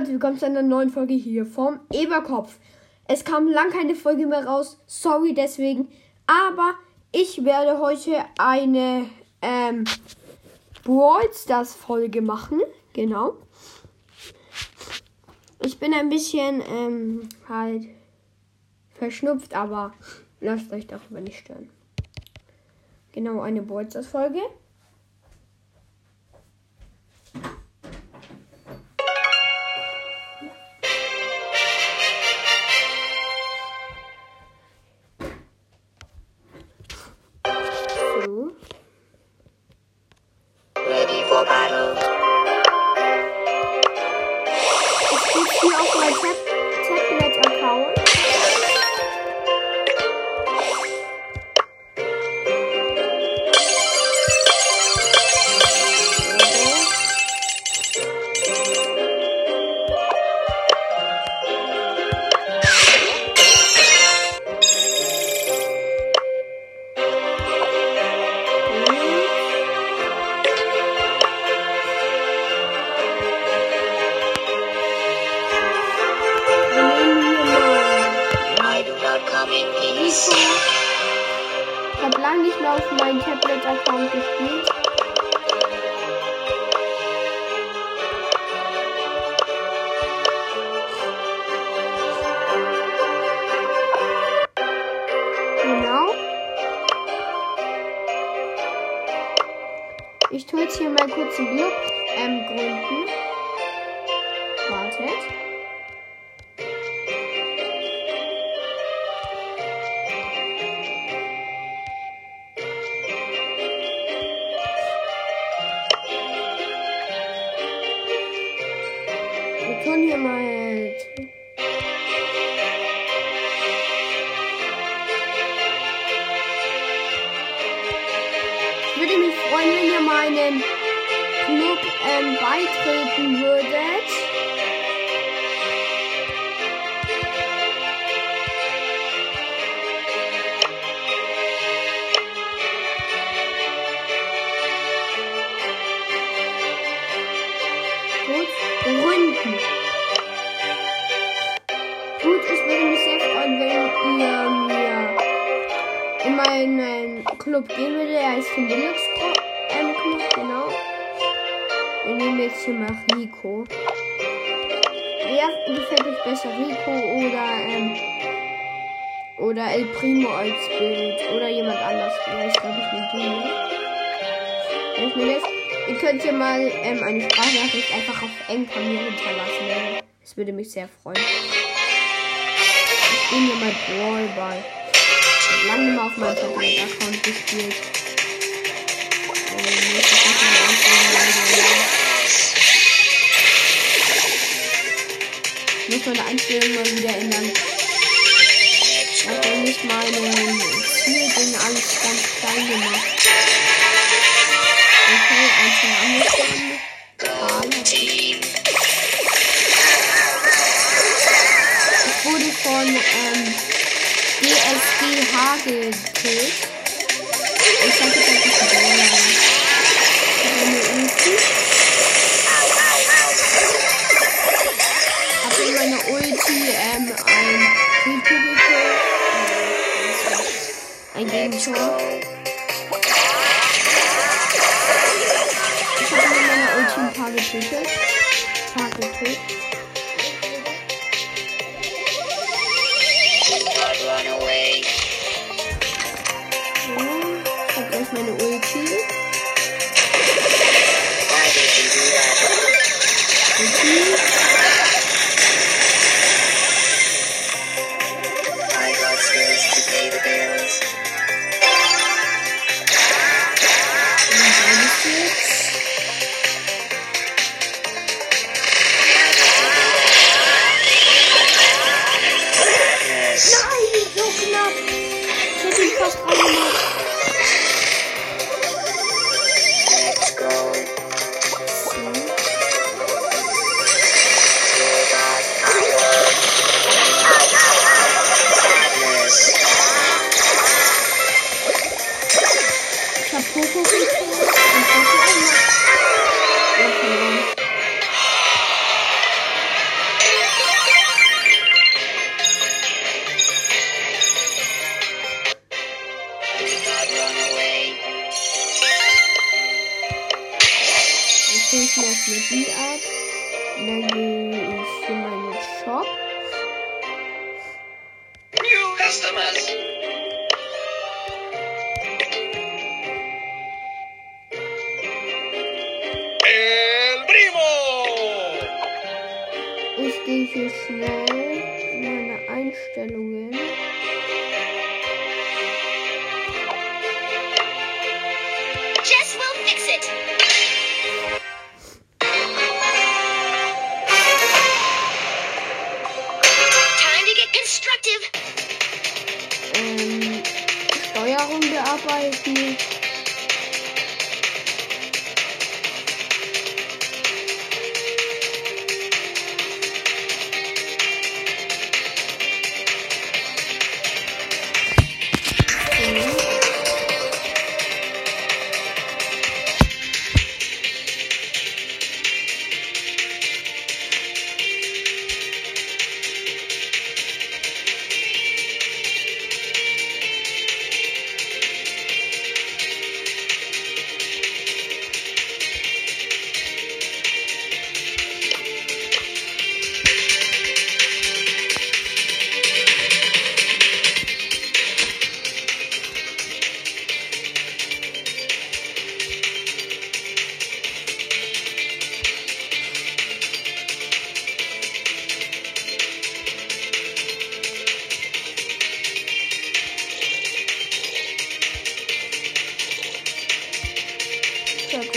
Leute, willkommen zu einer neuen Folge hier vom Eberkopf. Es kam lang keine Folge mehr raus, sorry deswegen, aber ich werde heute eine ähm, Brawl Stars Folge machen, genau. Ich bin ein bisschen ähm, halt verschnupft, aber lasst euch darüber nicht stören. Genau, eine Brawl Stars Folge. Auf meinem Tablet-Account gespielt. Genau. Ich tue jetzt hier mal kurz einen Club mal. Ich würde mich freuen, wenn ihr meinen Club ähm, beitreten würdet. Club gehen würdet. Er den Deluxe Club, ähm, Club, genau. Wir nehmen jetzt hier mal Rico. Wer gefällt euch besser, Rico oder, ähm, oder El Primo als Bild? Oder jemand anders? Ja, ich glaube, ich nehme den. ich mir das Ihr könnt hier mal ähm, eine Sprachnachricht einfach auf Enker mir hinterlassen. Ne? Das würde mich sehr freuen. Ich bin hier mal Brawlball. Habe lange mal auf meinem Tablet-Account gespielt. Ähm, Ich muss meine Einstellung mal wieder ändern. Ich habe nämlich meine Zielding alles ganz klein gemacht. Okay, einzeln angefangen. Karl Team. Ich wurde von ähm, DSGH gekillt. Ich hatte das nicht gesehen. Ich habe eine Ulti. Habe in meiner Ulti ähm, ein Rico gekillt. Ein Gegentor. Ich habe in meiner Ulti ein paar getötet. Ein paar getötet. arbeiten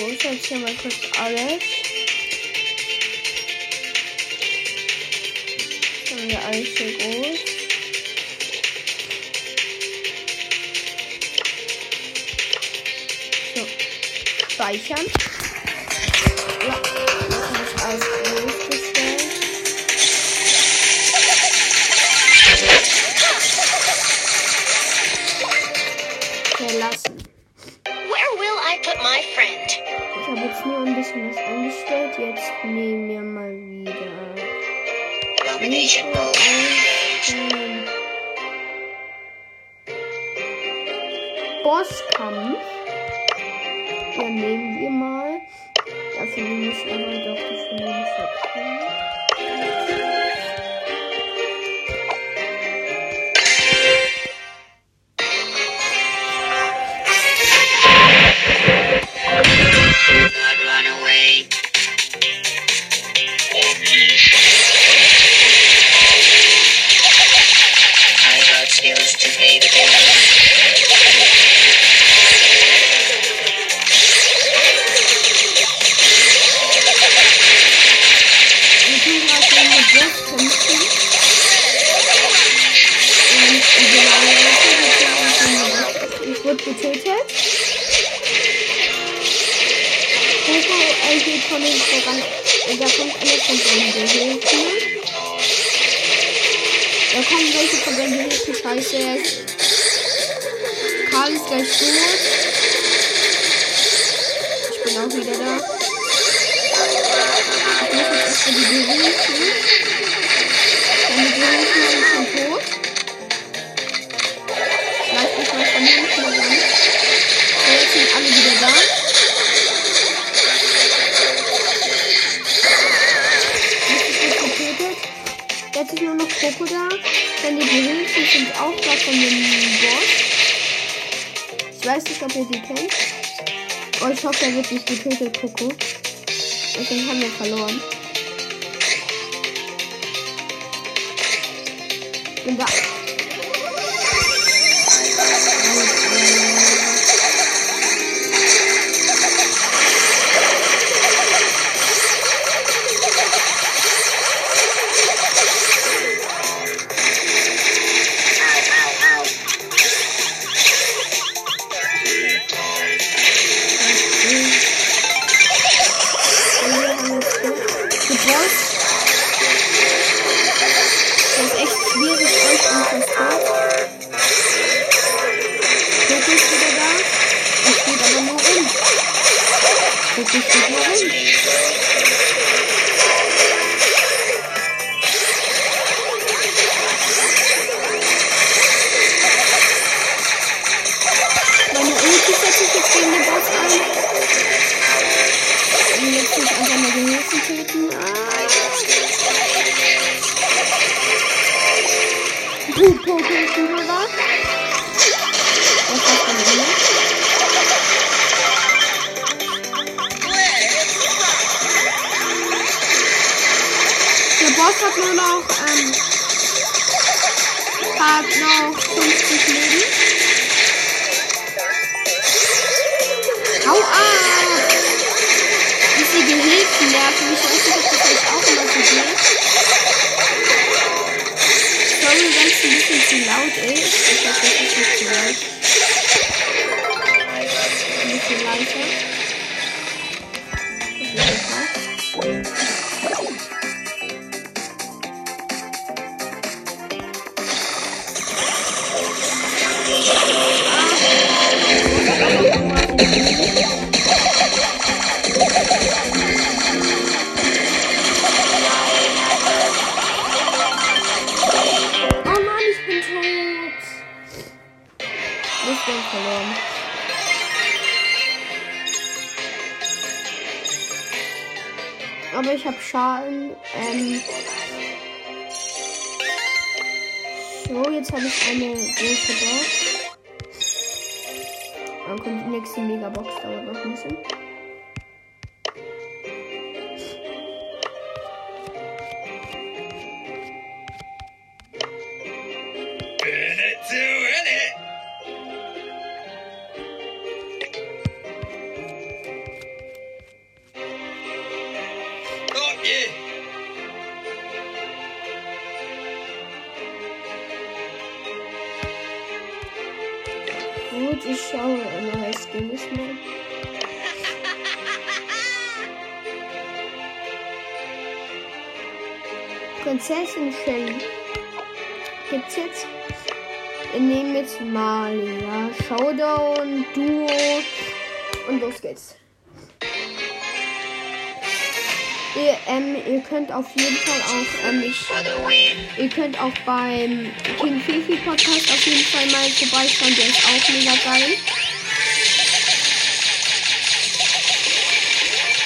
Gut, jetzt hier mal kurz alles. Haben wir alles hier groß. So, speichern. Ja, habe ich alles Bosskampf. Ja, nehmen wir mal. Dafür nehme ich aber doch die Verlängerung. Not run away. Von den voran. Und da kommt einer von seinen Gehilfen. Da kommen welche von seinen Gehilfen. Scheiße. Karl ist gleich tot. Die Gehilfen sind auch da von dem Boss. Ich weiß nicht, ob ihr die kennt. Oh, ich hoffe, er wird nicht getötet, Coco. Deswegen haben wir verloren. Bin da. Bin verloren. Aber ich habe Schaden. Ähm so, jetzt habe ich eine große Box. Dann kommt die nächste Megabox, dauert noch ein bisschen. Gut, ich schaue immer das Ding ist mal. Prinzessin Shelly. Gibt's jetzt? Wir nehmen jetzt Mali, ja. Showdown, Duo und los geht's. Ihr, ähm, ihr könnt auf jeden Fall auch ähm, ich, Ihr könnt auch beim King Fifi Podcast auf jeden Fall mal vorbeischauen. Der ist auch mega geil.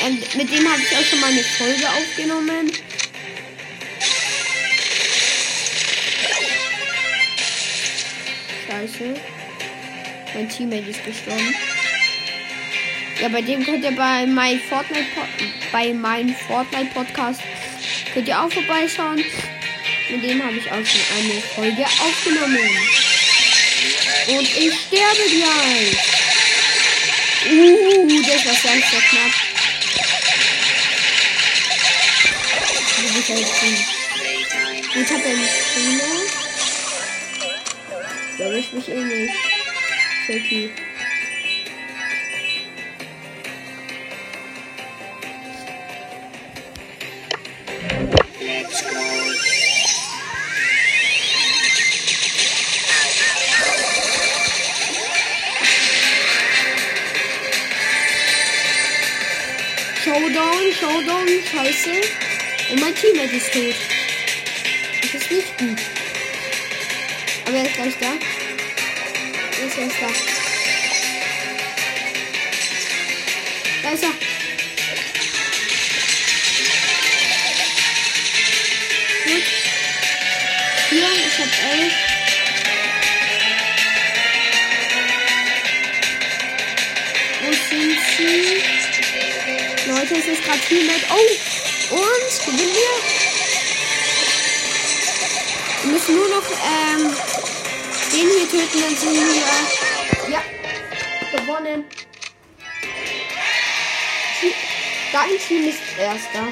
Ähm, mit dem habe ich auch schon mal eine Folge aufgenommen. Scheiße. Mein Teammate ist gestorben. Ja, bei dem könnt ihr bei meinem Fortnite bei meinem Fortnite Podcast könnt ihr auch vorbeischauen. Mit dem habe ich auch schon eine Folge aufgenommen. Und ich sterbe gleich. Uh, das war sehr, sehr knapp. Ich. Ich habe einen Trainer. Der erwischt mich eh nicht. Tricky. Scheiße. Und mein Teammate ist tot. Das ist nicht gut. Aber er ist gleich da. Er ist erst da. Da ist er. Gut. Hier, ich hab elf. Ist gerade Teammate. Oh! Und gewinnen wir? Wir müssen nur noch ähm, den hier töten, dann sind wir. Ja. Gewonnen. Dein Team ist erster.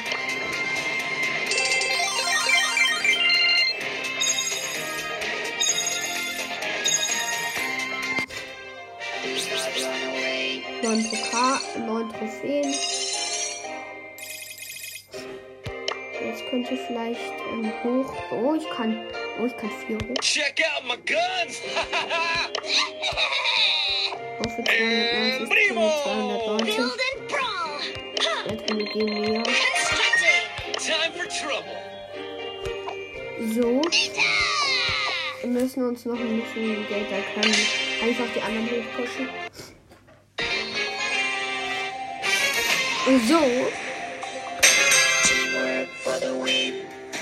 Neun Pokal, neun Trophäen. Könnte ich vielleicht ähm, hoch. Oh, ich kann. Oh, ich kann vier hoch. Check out my guns. Oh, für 290, Primo! 290. Build and brawl. Huh. Jetzt haben wir gehen näher. Constructing. Time for trouble. So. Wir müssen uns noch ein bisschen Geld da kann einfach die anderen hochpushen. So.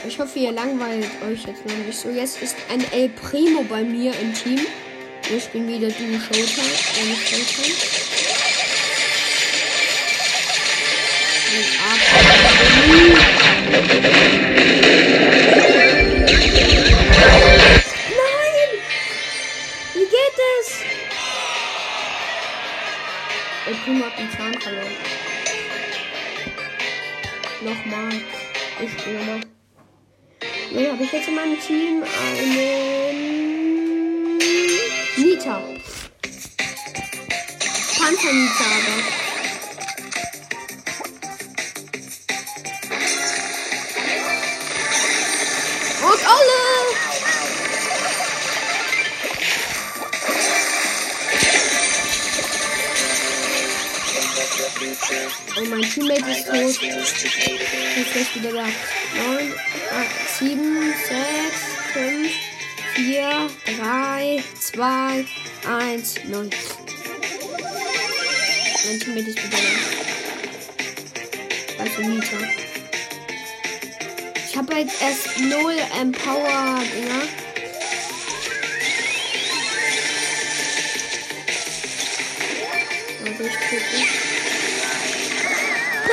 Ich hoffe, ihr langweilt euch jetzt noch nicht so. Jetzt ist ein El Primo bei mir im Team. Ich bin wieder Duo Showtime. Äh, nicht Showtime. Nein! Wie geht es? El Primo hat den Zahn verloren. Nochmal. Ich spiele nochmal. Nee, habe ich jetzt in meinem Team einen Nita. Panzer-Nita aber. Mein Teammate ist tot. Jetzt ist wieder da. 9, 8, 7, 6, 5, 4, 3, 2, 1, 0. Mein Teammate ist wieder da. Also Nita. Ich habe jetzt erst 0 Empower-Dinger. Also ich gucke.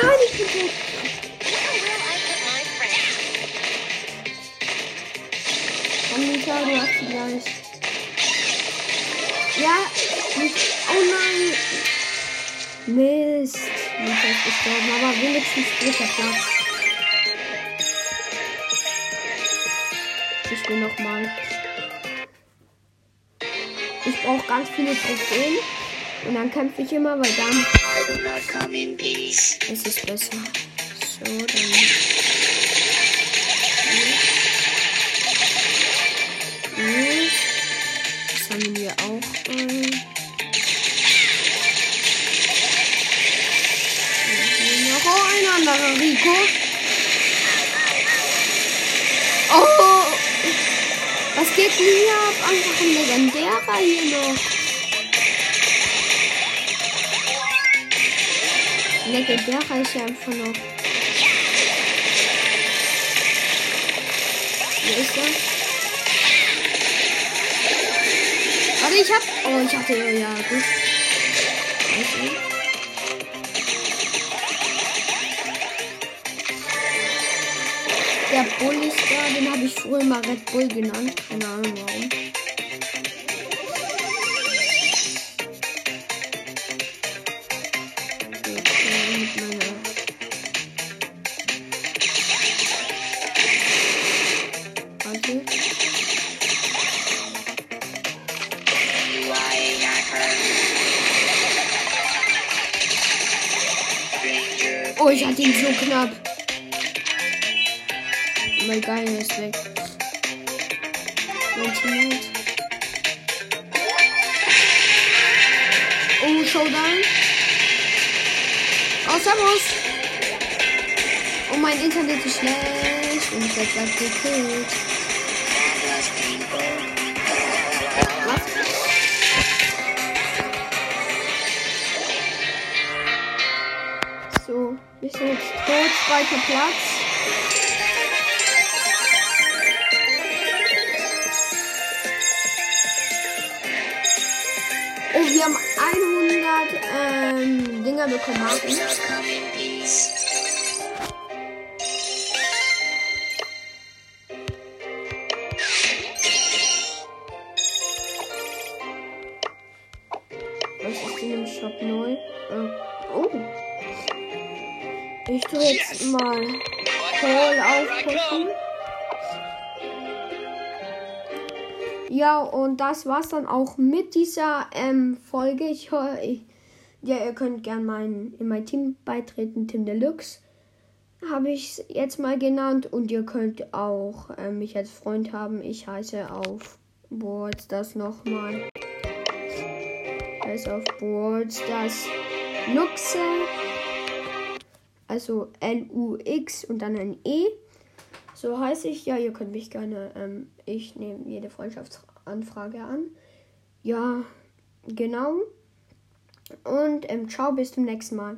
Nein, ich bin tot. Anita, du hast sie gleich. Ja, nicht. Oh nein. Mist. Anita ist gestorben, aber wenigstens dritter Platz. Ich will nochmal. Ich brauche ganz viele Trophäen. Und dann kämpfe ich immer, weil dann Peace. ist es besser. So, dann. Gut. Das haben wir auch. Hier noch ein anderer Rico. Oh! Was geht denn hier ab? Einfach ein legendärer hier noch. Legendärer ist ja einfach noch. Wo ist er? Warte, ich hab. Oh, ich hatte ja gut. Okay. Der Bull ist da, den habe ich früher mal Red Bull genannt. Keine Ahnung warum. Oh, ich hatte ihn so knapp. Mein Geil ist weg. Oh, Showdown. Oh, Servus. Oh, mein Internet ist schlecht. Und ich werde gleich gekillt. So, wir sind jetzt tot. Zweiter Platz. Oh, wir haben 100 ähm, Dinger bekommen. Marken. Mal Kohl aufpushen. Ja, und das war's dann auch mit dieser ähm, Folge. Ich höre, ja, ihr könnt gern mein, in mein Team beitreten, Tim Deluxe. Habe ich jetzt mal genannt. Und ihr könnt auch ähm, mich als Freund haben. Ich heiße auf Boards das nochmal. Ich heiße auf Boards das Luxe. Also L-U-X und dann ein E. So heiße ich. Ja, ihr könnt mich gerne. Ähm, ich nehme jede Freundschaftsanfrage an. Ja, genau. Und ähm, ciao, bis zum nächsten Mal.